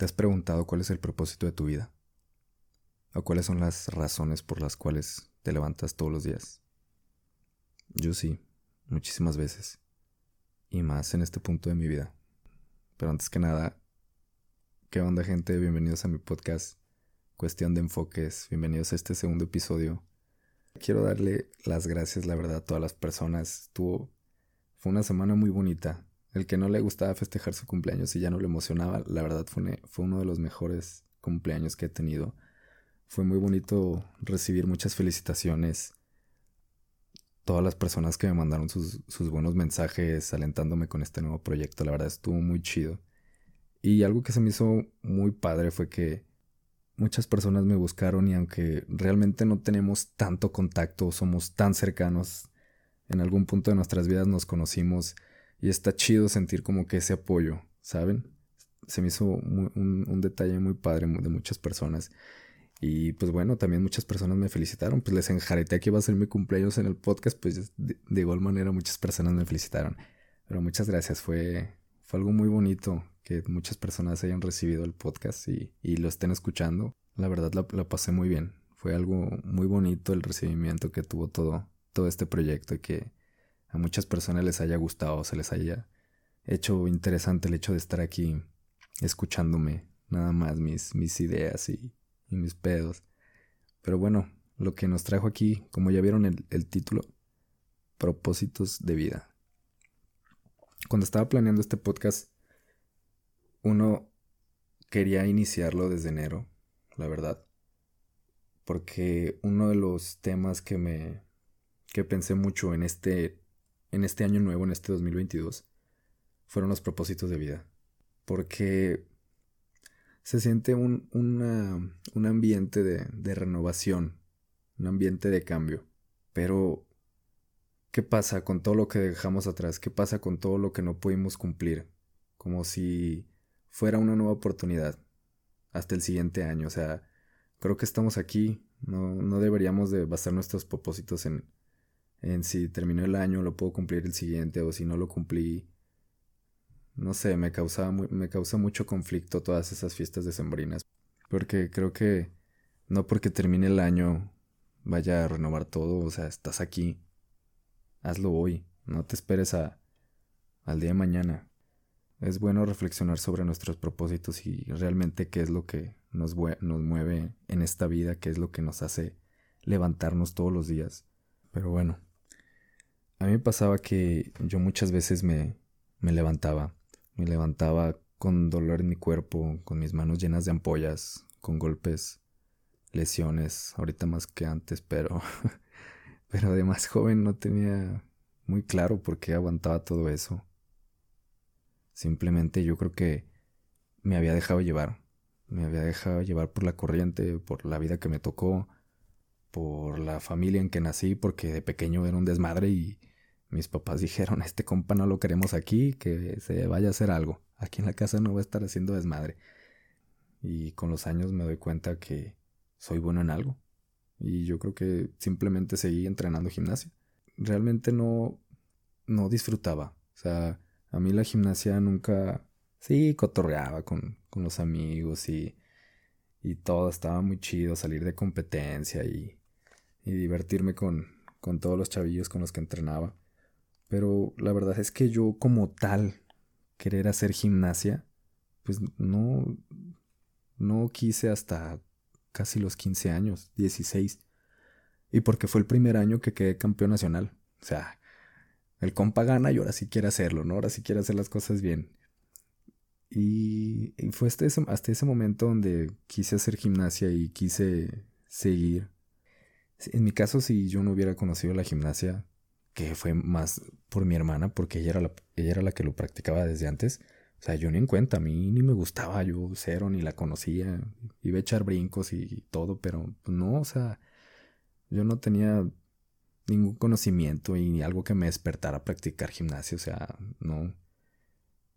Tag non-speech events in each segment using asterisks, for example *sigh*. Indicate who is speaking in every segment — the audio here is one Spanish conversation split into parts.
Speaker 1: ¿Te has preguntado cuál es el propósito de tu vida? ¿O cuáles son las razones por las cuales te levantas todos los días? Yo sí, muchísimas veces. Y más en este punto de mi vida. Pero antes que nada, ¿qué onda gente? Bienvenidos a mi podcast Cuestión de Enfoques. Bienvenidos a este segundo episodio. Quiero darle las gracias, la verdad, a todas las personas. Estuvo... Fue una semana muy bonita. El que no le gustaba festejar su cumpleaños y ya no le emocionaba, la verdad fue, fue uno de los mejores cumpleaños que he tenido. Fue muy bonito recibir muchas felicitaciones. Todas las personas que me mandaron sus, sus buenos mensajes alentándome con este nuevo proyecto, la verdad estuvo muy chido. Y algo que se me hizo muy padre fue que muchas personas me buscaron y aunque realmente no tenemos tanto contacto, somos tan cercanos, en algún punto de nuestras vidas nos conocimos y está chido sentir como que ese apoyo, ¿saben? Se me hizo un, detalle muy padre de muchas personas. Y pues bueno, también muchas personas me felicitaron. Pues les enjareté que iba a ser mi cumpleaños en el podcast. Pues de, igual manera muchas personas me felicitaron. Pero muchas gracias. Fue, fue algo muy bonito que muchas personas hayan recibido el podcast y, lo estén escuchando. La verdad la, la, pasé muy bien. Fue algo muy bonito el recibimiento que tuvo todo, todo este proyecto y que a muchas personas les haya gustado, se les haya hecho interesante el hecho de estar aquí escuchándome nada más mis, mis ideas y, mis pedos. Pero bueno, lo que nos trajo aquí, como ya vieron el título, propósitos de vida. Cuando estaba planeando este podcast, uno quería iniciarlo desde enero, la verdad. Porque uno de los temas que me que pensé mucho en este en este año nuevo, en este 2022, fueron los propósitos de vida. Porque se siente un, un ambiente de, de renovación, un ambiente de cambio. Pero, ¿qué pasa con todo lo que dejamos atrás? ¿Qué pasa con todo lo que no pudimos cumplir? Como si fuera una nueva oportunidad hasta el siguiente año. O sea, creo que estamos aquí. No, no deberíamos de basar nuestros propósitos en, en si terminó el año lo puedo cumplir el siguiente o si no lo cumplí. No sé, me causaba me causa mucho conflicto todas esas fiestas decembrinas. Porque creo que no porque termine el año vaya a renovar todo, o sea, estás aquí. Hazlo hoy, no te esperes a al día de mañana. Es bueno reflexionar sobre nuestros propósitos y realmente qué es lo que nos, nos mueve en esta vida, qué es lo que nos hace levantarnos todos los días. Pero bueno, a mí me pasaba que yo muchas veces me, me levantaba, me levantaba con dolor en mi cuerpo, con mis manos llenas de ampollas, con golpes, lesiones, ahorita más que antes, pero, *laughs* pero de más joven no tenía muy claro por qué aguantaba todo eso. Simplemente yo creo que me había dejado llevar, me había dejado llevar por la corriente, por la vida que me tocó, por la familia en que nací, porque de pequeño era un desmadre y mis papás dijeron, este compa no lo queremos aquí, que se vaya a hacer algo. Aquí en la casa no va a estar haciendo desmadre. Y con los años me doy cuenta que soy bueno en algo. Y yo creo que simplemente seguí entrenando gimnasia. Realmente no, no disfrutaba. O sea, a mí la gimnasia nunca... Sí, cotorreaba con, con los amigos y, y todo. Estaba muy chido salir de competencia y, y divertirme con, con todos los chavillos con los que entrenaba. Pero la verdad es que yo como tal querer hacer gimnasia, pues no, no quise hasta casi los 15 años, 16. Y porque fue el primer año que quedé campeón nacional. O sea, el compa gana y ahora sí quiere hacerlo, ¿no? Ahora sí quiere hacer las cosas bien. Y, fue hasta ese, hasta ese momento donde quise hacer gimnasia y quise seguir. En mi caso, si yo no hubiera conocido la gimnasia, que fue más por mi hermana, porque ella era, la, ella era la que lo practicaba desde antes. O sea, yo ni en cuenta, a mí ni me gustaba, yo cero, ni la conocía, iba a echar brincos y todo, pero no, o sea, yo no tenía ningún conocimiento y algo que me despertara a practicar gimnasia, o sea, no.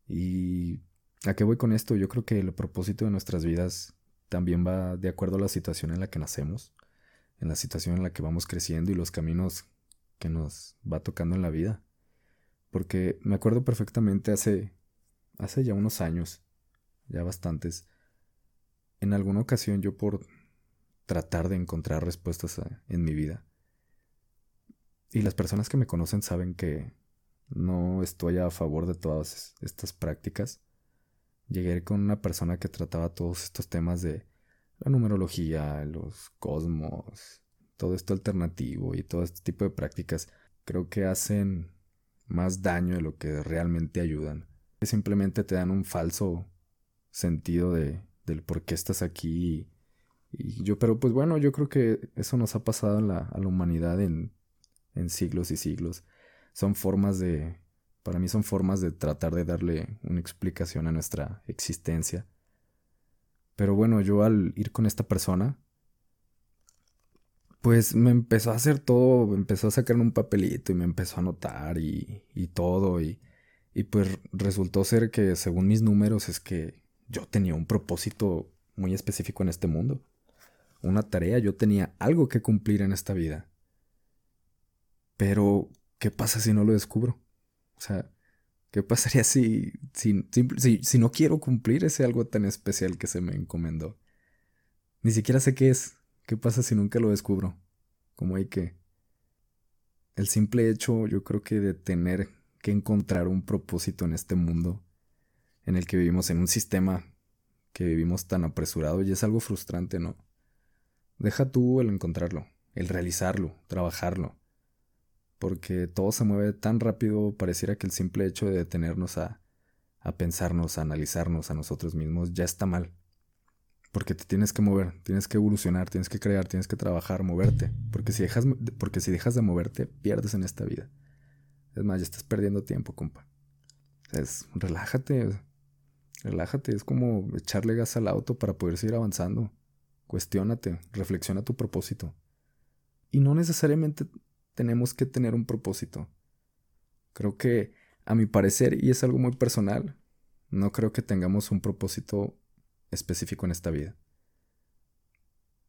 Speaker 1: ¿Y a qué voy con esto? Yo creo que el propósito de nuestras vidas también va de acuerdo a la situación en la que nacemos, en la situación en la que vamos creciendo y los caminos que nos va tocando en la vida. Porque me acuerdo perfectamente hace, hace ya unos años, ya bastantes, en alguna ocasión yo por tratar de encontrar respuestas en mi vida, y las personas que me conocen saben que no estoy a favor de todas estas prácticas, llegué con una persona que trataba todos estos temas de la numerología, los cosmos, todo esto alternativo y todo este tipo de prácticas, creo que hacen más daño de lo que realmente ayudan. Simplemente te dan un falso sentido de, del por qué estás aquí. Y, yo, pero pues bueno, yo creo que eso nos ha pasado a la humanidad en, en siglos y siglos. Son formas de, para mí son formas de tratar de darle una explicación a nuestra existencia. Pero bueno, yo al ir con esta persona, pues me empezó a hacer todo, empezó a sacar un papelito y me empezó a anotar y, y todo. Y, y pues resultó ser que según mis números es que yo tenía un propósito muy específico en este mundo. Una tarea, yo tenía algo que cumplir en esta vida. Pero, ¿qué pasa si no lo descubro? O sea, ¿qué pasaría si, si, si, si no quiero cumplir ese algo tan especial que se me encomendó? Ni siquiera sé qué es. ¿Qué pasa si nunca lo descubro? ¿Cómo hay que... El simple hecho, yo creo que de tener que encontrar un propósito en este mundo en el que vivimos en un sistema que vivimos tan apresurado y es algo frustrante, ¿no? Deja tú el encontrarlo, el realizarlo, trabajarlo, porque todo se mueve tan rápido, pareciera que el simple hecho de detenernos a, a pensarnos, a analizarnos a nosotros mismos ya está mal. Porque te tienes que mover, tienes que evolucionar, tienes que crear, tienes que trabajar, moverte. Porque si dejas, porque si dejas de moverte, pierdes en esta vida. Es más, ya estás perdiendo tiempo, compa. Es, relájate, relájate. Es como echarle gas al auto para poder seguir avanzando. Cuestiónate, reflexiona tu propósito. Y no necesariamente tenemos que tener un propósito. Creo que, a mi parecer, y es algo muy personal, no creo que tengamos un propósito específico en esta vida.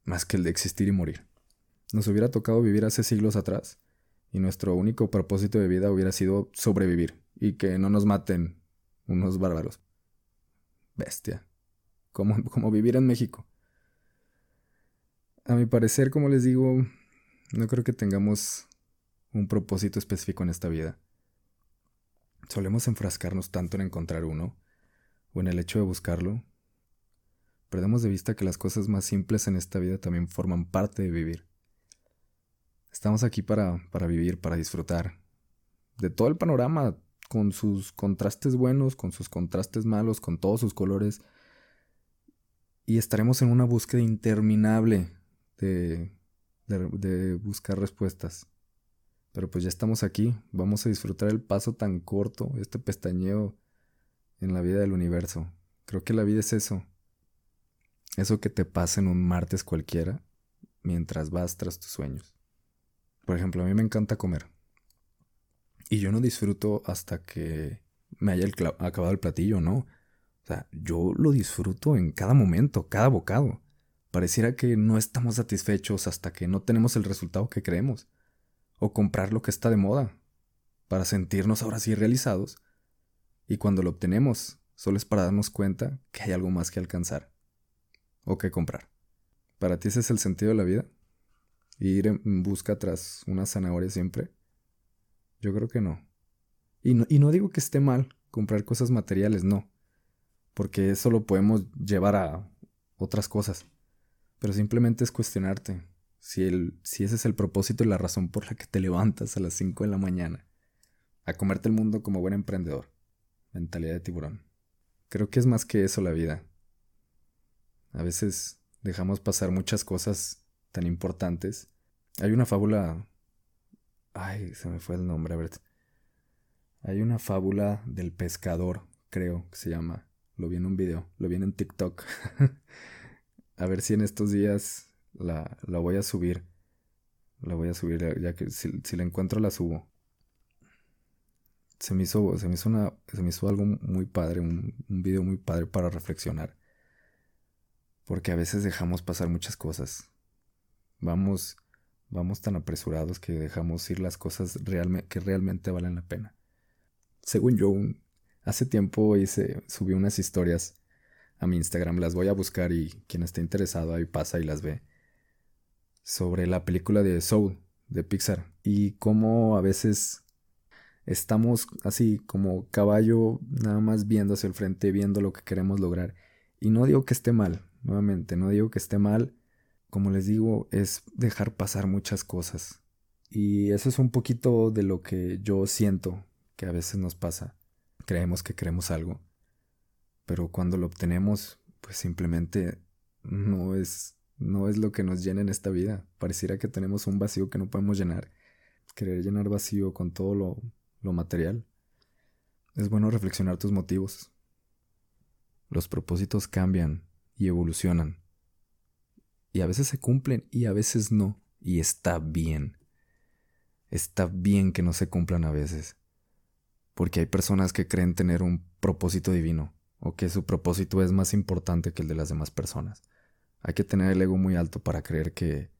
Speaker 1: Más que el de existir y morir. Nos hubiera tocado vivir hace siglos atrás, y nuestro único propósito de vida hubiera sido sobrevivir y que no nos maten unos bárbaros. Bestia. Como, *laughs* como vivir en México. A mi parecer, como les digo, no creo que tengamos un propósito específico en esta vida. Solemos enfrascarnos tanto en encontrar uno, o en el hecho de buscarlo. Perdemos de vista que las cosas más simples en esta vida también forman parte de vivir. Estamos aquí para, para vivir, para disfrutar de todo el panorama, con sus contrastes buenos, con sus contrastes malos, con todos sus colores. Y estaremos en una búsqueda interminable de, de buscar respuestas. Pero pues ya estamos aquí, vamos a disfrutar el paso tan corto, este pestañeo en la vida del universo. Creo que la vida es eso. Eso que te pasa en un martes cualquiera mientras vas tras tus sueños. Por ejemplo, a mí me encanta comer. Y yo no disfruto hasta que me haya acabado el platillo, ¿no? O sea, yo lo disfruto en cada momento, cada bocado. Pareciera que no estamos satisfechos hasta que no tenemos el resultado que creemos o comprar lo que está de moda, para sentirnos ahora sí realizados, y cuando lo obtenemos, solo es para darnos cuenta que hay algo más que alcanzar o que comprar. ¿Para ti ese es el sentido de la vida? ¿Ir en busca tras una zanahoria siempre? Yo creo que no. Y no, y no digo que esté mal comprar cosas materiales, no, porque eso lo podemos llevar a otras cosas, pero simplemente es cuestionarte si, el, si ese es el propósito y la razón por la que te levantas a las 5 de la mañana, a comerte el mundo como buen emprendedor. Mentalidad de tiburón. Creo que es más que eso la vida. A veces dejamos pasar muchas cosas tan importantes. Hay una fábula... Ay, se me fue el nombre, a ver. Hay una fábula del pescador, creo que se llama. Lo vi en un video, lo vi en TikTok. *laughs* a ver si en estos días la, la voy a subir. La voy a subir, ya que si, la encuentro la subo. Se me hizo, se me hizo, una, se me hizo algo muy padre, un, un video muy padre para reflexionar. Porque a veces dejamos pasar muchas cosas. Vamos, vamos tan apresurados que dejamos ir las cosas que realmente valen la pena. Según yo, hace tiempo hice, subí unas historias a mi Instagram, las voy a buscar y quien esté interesado ahí pasa y las ve. Sobre la película de Soul de Pixar y cómo a veces estamos así como caballo nada más viendo hacia el frente, viendo lo que queremos lograr. Y no digo que esté mal, nuevamente, no digo que esté mal. Como les digo, es dejar pasar muchas cosas. Y eso es un poquito de lo que yo siento que a veces nos pasa. Creemos que queremos algo, pero cuando lo obtenemos, pues simplemente no es no es lo que nos llena en esta vida. Pareciera que tenemos un vacío que no podemos llenar. Querer llenar vacío con todo lo, lo material. Es bueno reflexionar tus motivos. Los propósitos cambian y evolucionan. Y a veces se cumplen y a veces no. Y está bien. Está bien que no se cumplan a veces. Porque hay personas que creen tener un propósito divino o que su propósito es más importante que el de las demás personas. Hay que tener el ego muy alto para creer que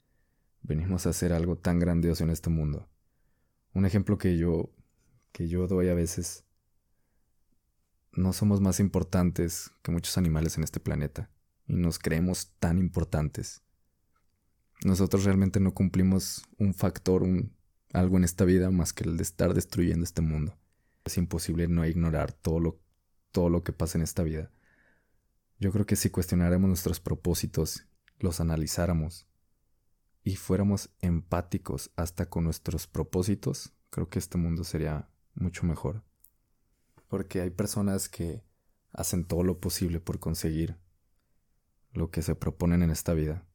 Speaker 1: venimos a hacer algo tan grandioso en este mundo. Un ejemplo que yo que yo doy a veces no somos más importantes que muchos animales en este planeta y nos creemos tan importantes. Nosotros realmente no cumplimos un factor, un algo en esta vida más que el de estar destruyendo este mundo. Es imposible no ignorar todo lo todo lo que pasa en esta vida. Yo creo que si cuestionáramos nuestros propósitos, los analizáramos y fuéramos empáticos hasta con nuestros propósitos, creo que este mundo sería mucho mejor. Porque hay personas que hacen todo lo posible por conseguir lo que se proponen en esta vida.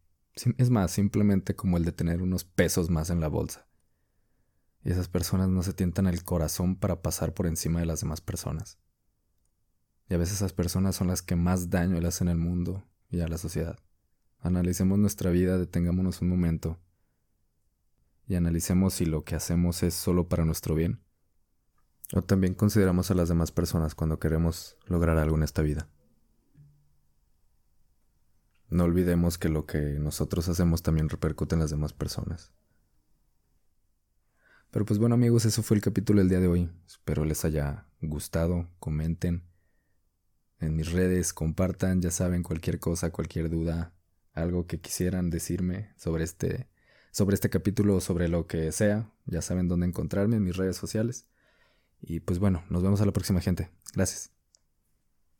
Speaker 1: Es más, simplemente como el de tener unos pesos más en la bolsa. Y esas personas no se tientan el corazón para pasar por encima de las demás personas. Y a veces esas personas son las que más daño le hacen al mundo y a la sociedad. Analicemos nuestra vida, detengámonos un momento y analicemos si lo que hacemos es solo para nuestro bien. O también consideramos a las demás personas cuando queremos lograr algo en esta vida. No olvidemos que lo que nosotros hacemos también repercute en las demás personas. Pero pues bueno amigos, eso fue el capítulo del día de hoy. Espero les haya gustado, comenten en mis redes, compartan, ya saben, cualquier cosa, cualquier duda, algo que quisieran decirme sobre este, sobre este capítulo o sobre lo que sea, ya saben dónde encontrarme en mis redes sociales. Y pues bueno, nos vemos a la próxima gente. Gracias.